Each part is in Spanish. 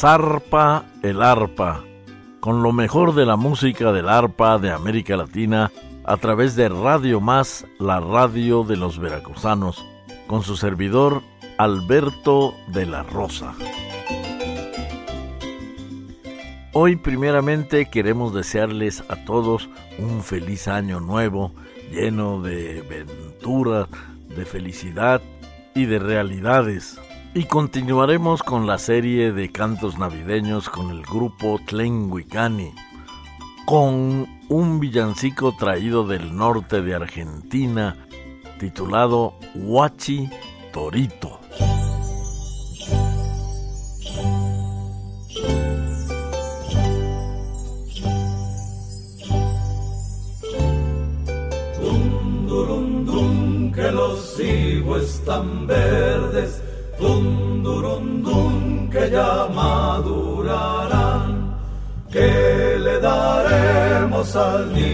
Zarpa el arpa, con lo mejor de la música del arpa de América Latina a través de Radio Más, la radio de los veracruzanos, con su servidor Alberto de la Rosa. Hoy primeramente queremos desearles a todos un feliz año nuevo, lleno de ventura, de felicidad y de realidades. Y continuaremos con la serie de cantos navideños con el grupo Tlenguicani, con un villancico traído del norte de Argentina titulado Huachi Torito. Dum, que los higos están Dum, durum, dum, que ya madurarán. ¿Qué le daremos al niño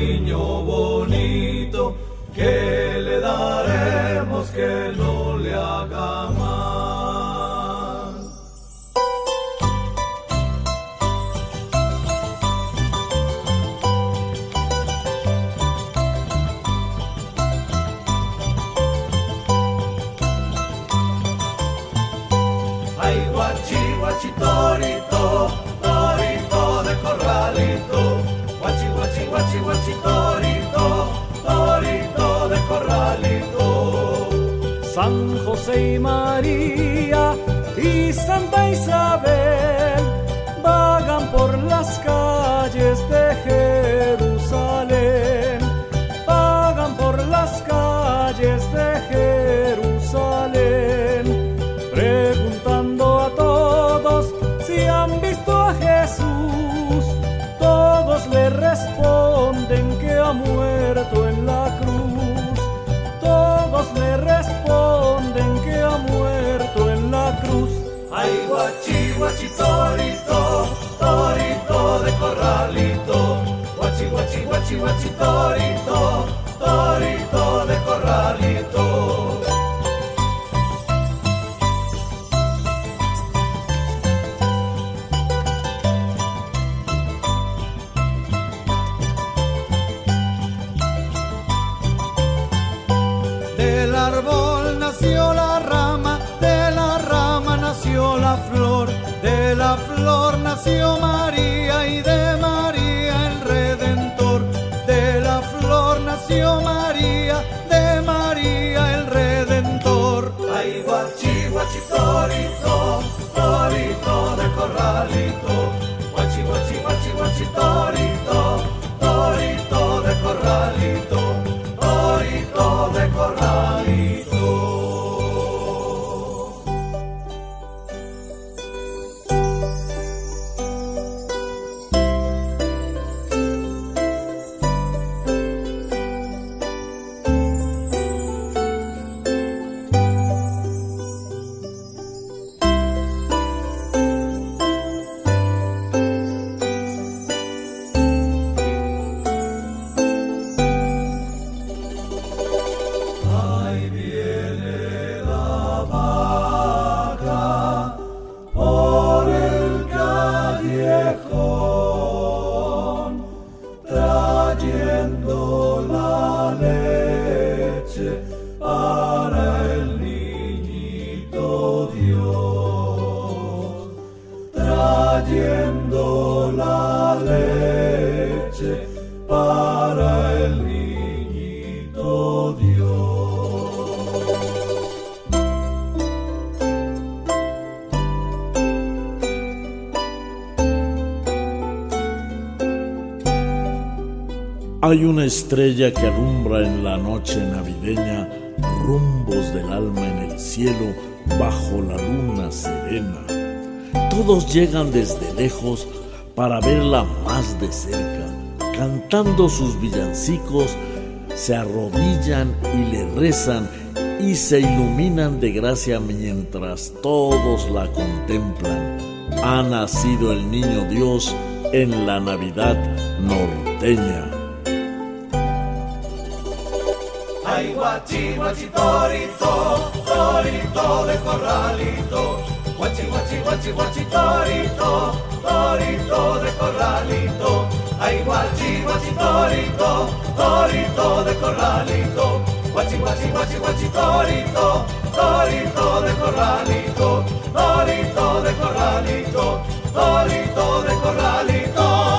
corralito, guachi, guachi, cayendo la leche para el niñito Dios. Hay una estrella que alumbra en la noche navideña rumbos del alma en el cielo bajo la luna serena todos llegan desde lejos para verla más de cerca. Cantando sus villancicos, se arrodillan y le rezan y se iluminan de gracia mientras todos la contemplan. Ha nacido el niño Dios en la Navidad norteña. Ay, guachi, guachi, torito, torito de corralito. Guachi, guachi, guachi, guachi, torito, torito de corralito. Ay, guachi, guachi, torito, torito de corralito. Guachi, guachi, guachi, guachi, torito, torito de corralito, torito de corralito, torito de corralito.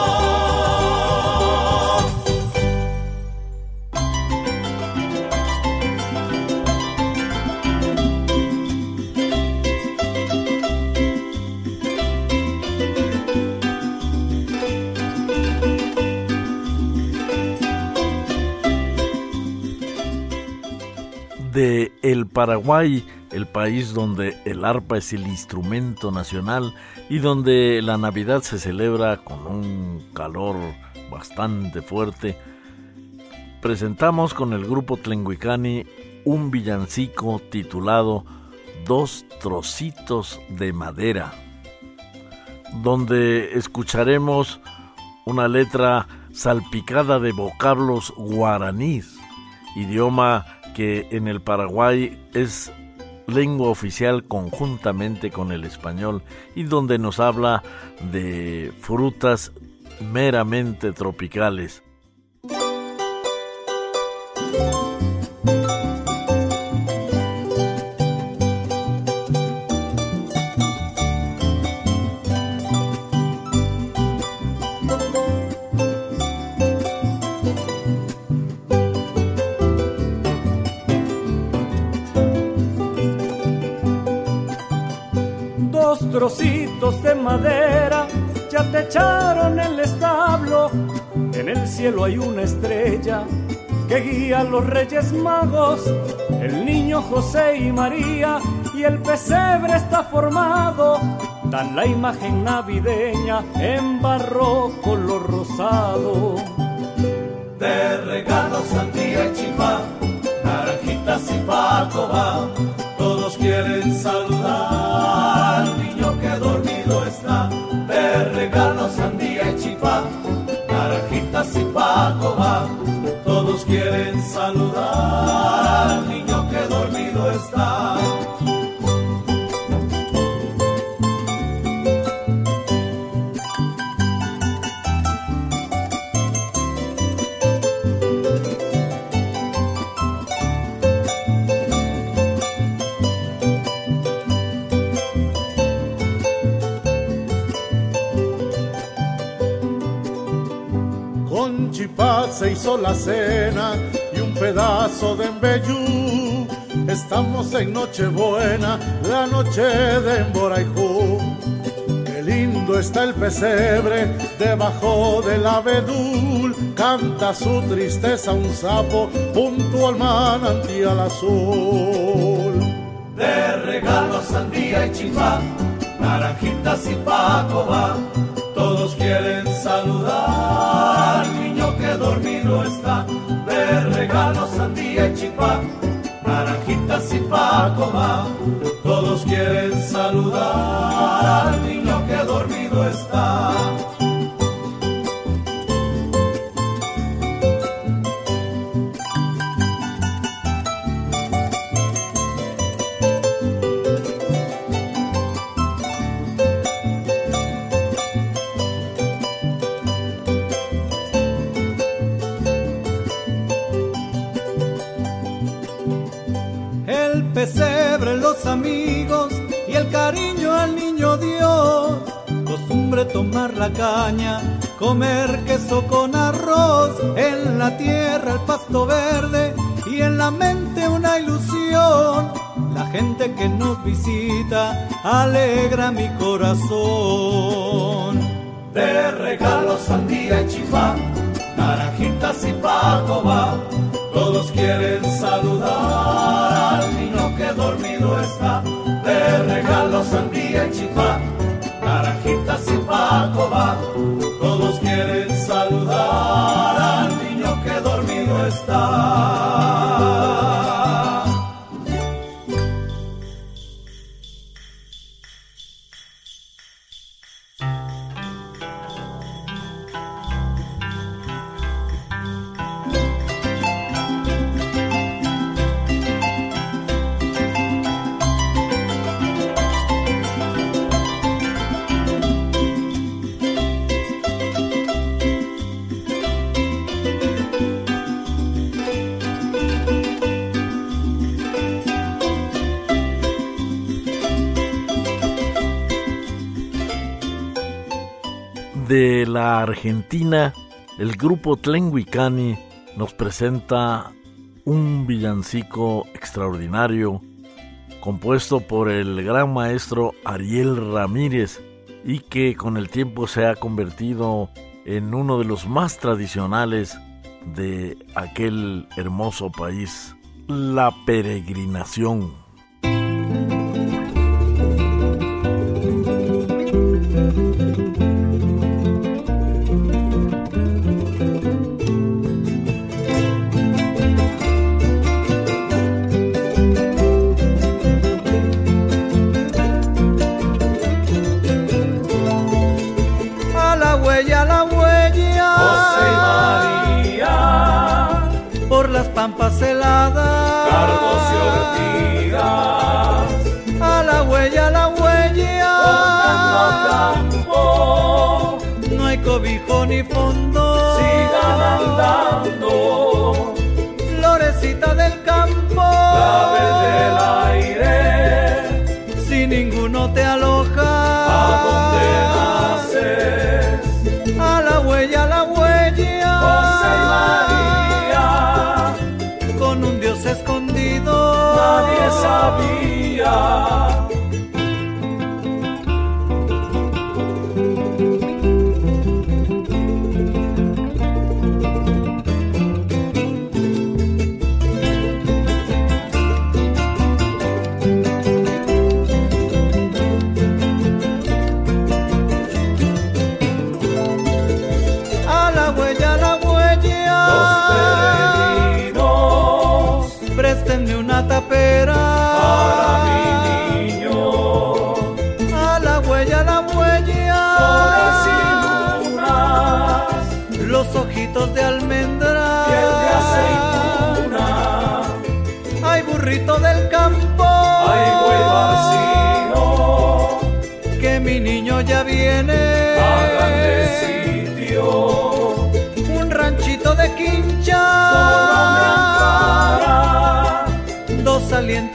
De el Paraguay, el país donde el arpa es el instrumento nacional y donde la Navidad se celebra con un calor bastante fuerte, presentamos con el grupo Tlenguicani un villancico titulado Dos trocitos de madera, donde escucharemos una letra salpicada de vocablos guaraníes, idioma que en el Paraguay es lengua oficial conjuntamente con el español y donde nos habla de frutas meramente tropicales. De madera ya te echaron el establo. En el cielo hay una estrella que guía a los reyes magos, el niño José y María, y el pesebre está formado. Dan la imagen navideña en barro color rosado. De regalos sandía y chipá, naranjitas y pacoba, todos quieren saludar dormido está, de regalo hizo la cena y un pedazo de embellú. Estamos en Nochebuena, la noche de Emboraijú. Qué lindo está el pesebre debajo del abedul. Canta su tristeza un sapo junto al manantial azul. De regalos sandía y chipá, naranjitas y pacoba, todos quieren saludar dormido está, de regalos sandía y chipá, naranjitas y pacoba, todos quieren saludar al niño amigos y el cariño al niño Dios. Costumbre tomar la caña, comer queso con arroz, en la tierra el pasto verde y en la mente una ilusión. La gente que nos visita alegra mi corazón. De regalos sandía y chifá, naranjitas y pacoba, todos quieren saludar al que dormido está, de regalo sandía y chipá, naranjitas y pacoba, todos quieren saludar al niño que dormido está. La Argentina, el grupo Tlenguicani nos presenta un villancico extraordinario compuesto por el gran maestro Ariel Ramírez y que con el tiempo se ha convertido en uno de los más tradicionales de aquel hermoso país, la peregrinación. Fondo. Tapera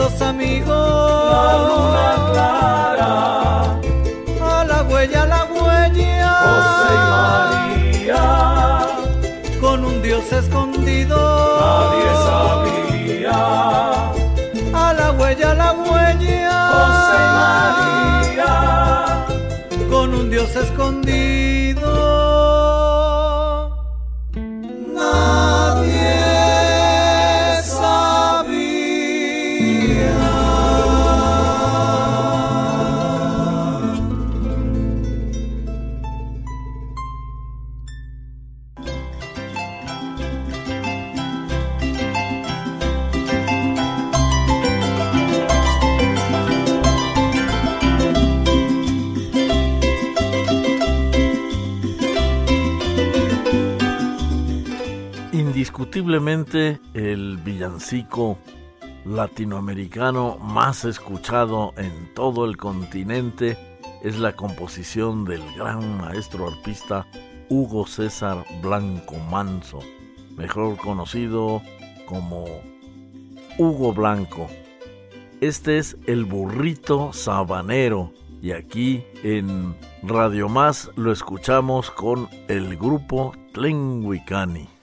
Amigos. La luna clara. A la huella, a la huella. José y María. Con un Dios escondido. Nadie sabía. A la huella, a la huella. José y María. Con un Dios escondido. Indiscutiblemente el villancico latinoamericano más escuchado en todo el continente es la composición del gran maestro arpista Hugo César Blanco Manso, mejor conocido como Hugo Blanco. Este es el burrito sabanero y aquí en Radio Más lo escuchamos con el grupo Tlenguicani.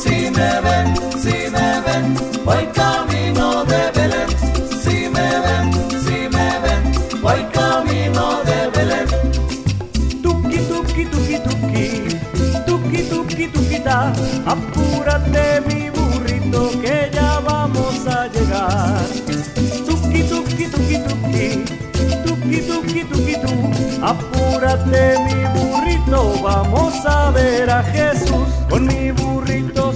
Si me ven, si me ven, voy camino de Belén. Si me ven, si me ven, voy camino de Belén. Tuki, tuki, tuki, tuki, tuki, tuki, tuki, ta. Apúrate mi burrito que ya vamos a llegar. Tuki, tuki, tuki, tuki, tuki, tuki, tuki, tu. Apúrate mi burrito, vamos a ver a Jesús con mi burrito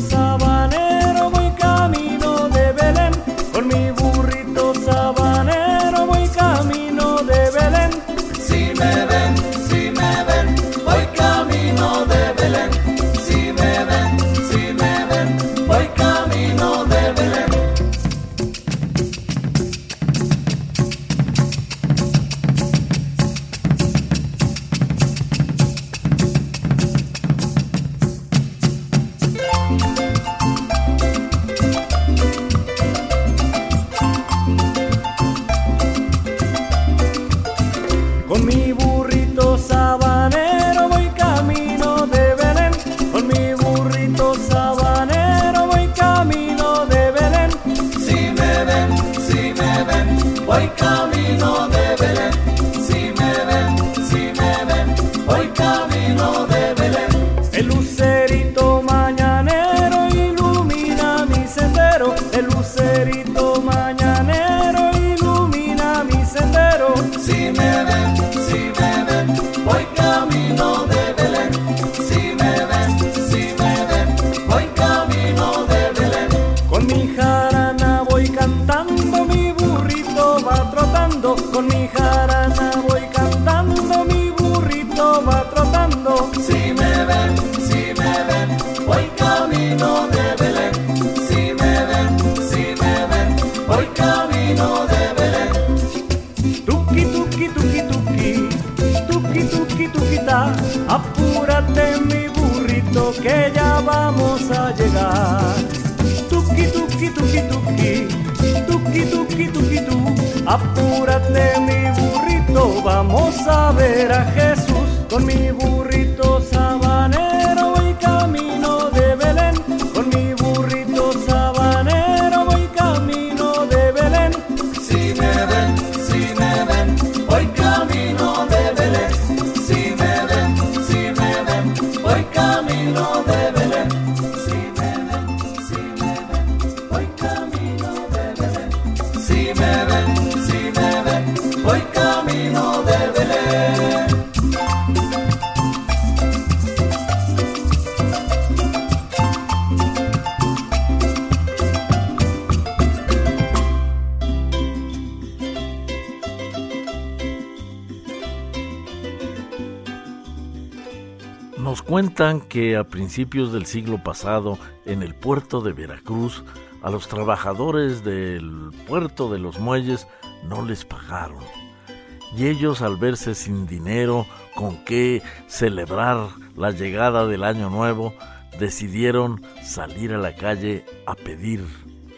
camino de que a principios del siglo pasado, en el puerto de Veracruz, a los trabajadores del puerto de los muelles no les pagaron. Y ellos al verse sin dinero con qué celebrar la llegada del año nuevo, decidieron salir a la calle a pedir.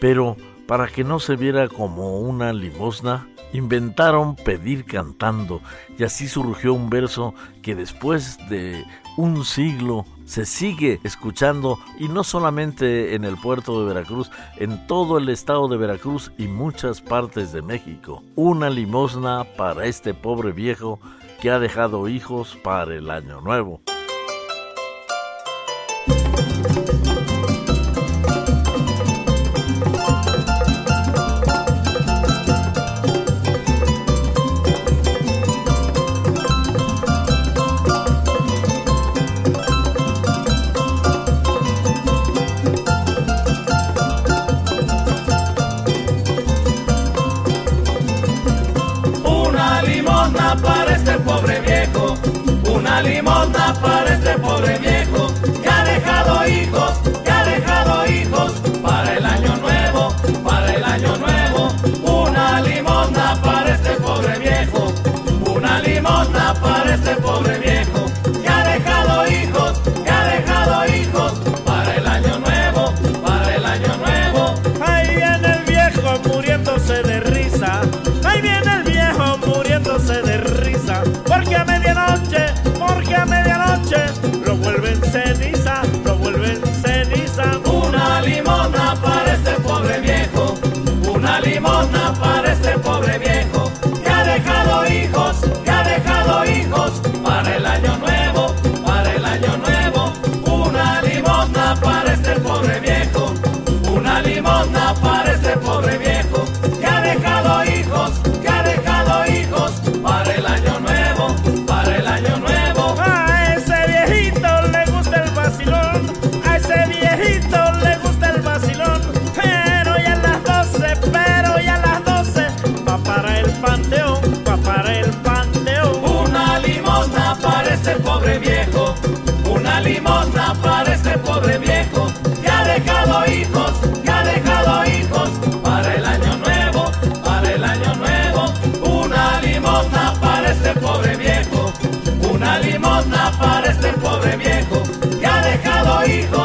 Pero para que no se viera como una limosna, inventaron pedir cantando y así surgió un verso que después de un siglo se sigue escuchando y no solamente en el puerto de Veracruz, en todo el estado de Veracruz y muchas partes de México. Una limosna para este pobre viejo que ha dejado hijos para el año nuevo. limosna para este pobre viejo, una limosna para este pobre viejo. hijo.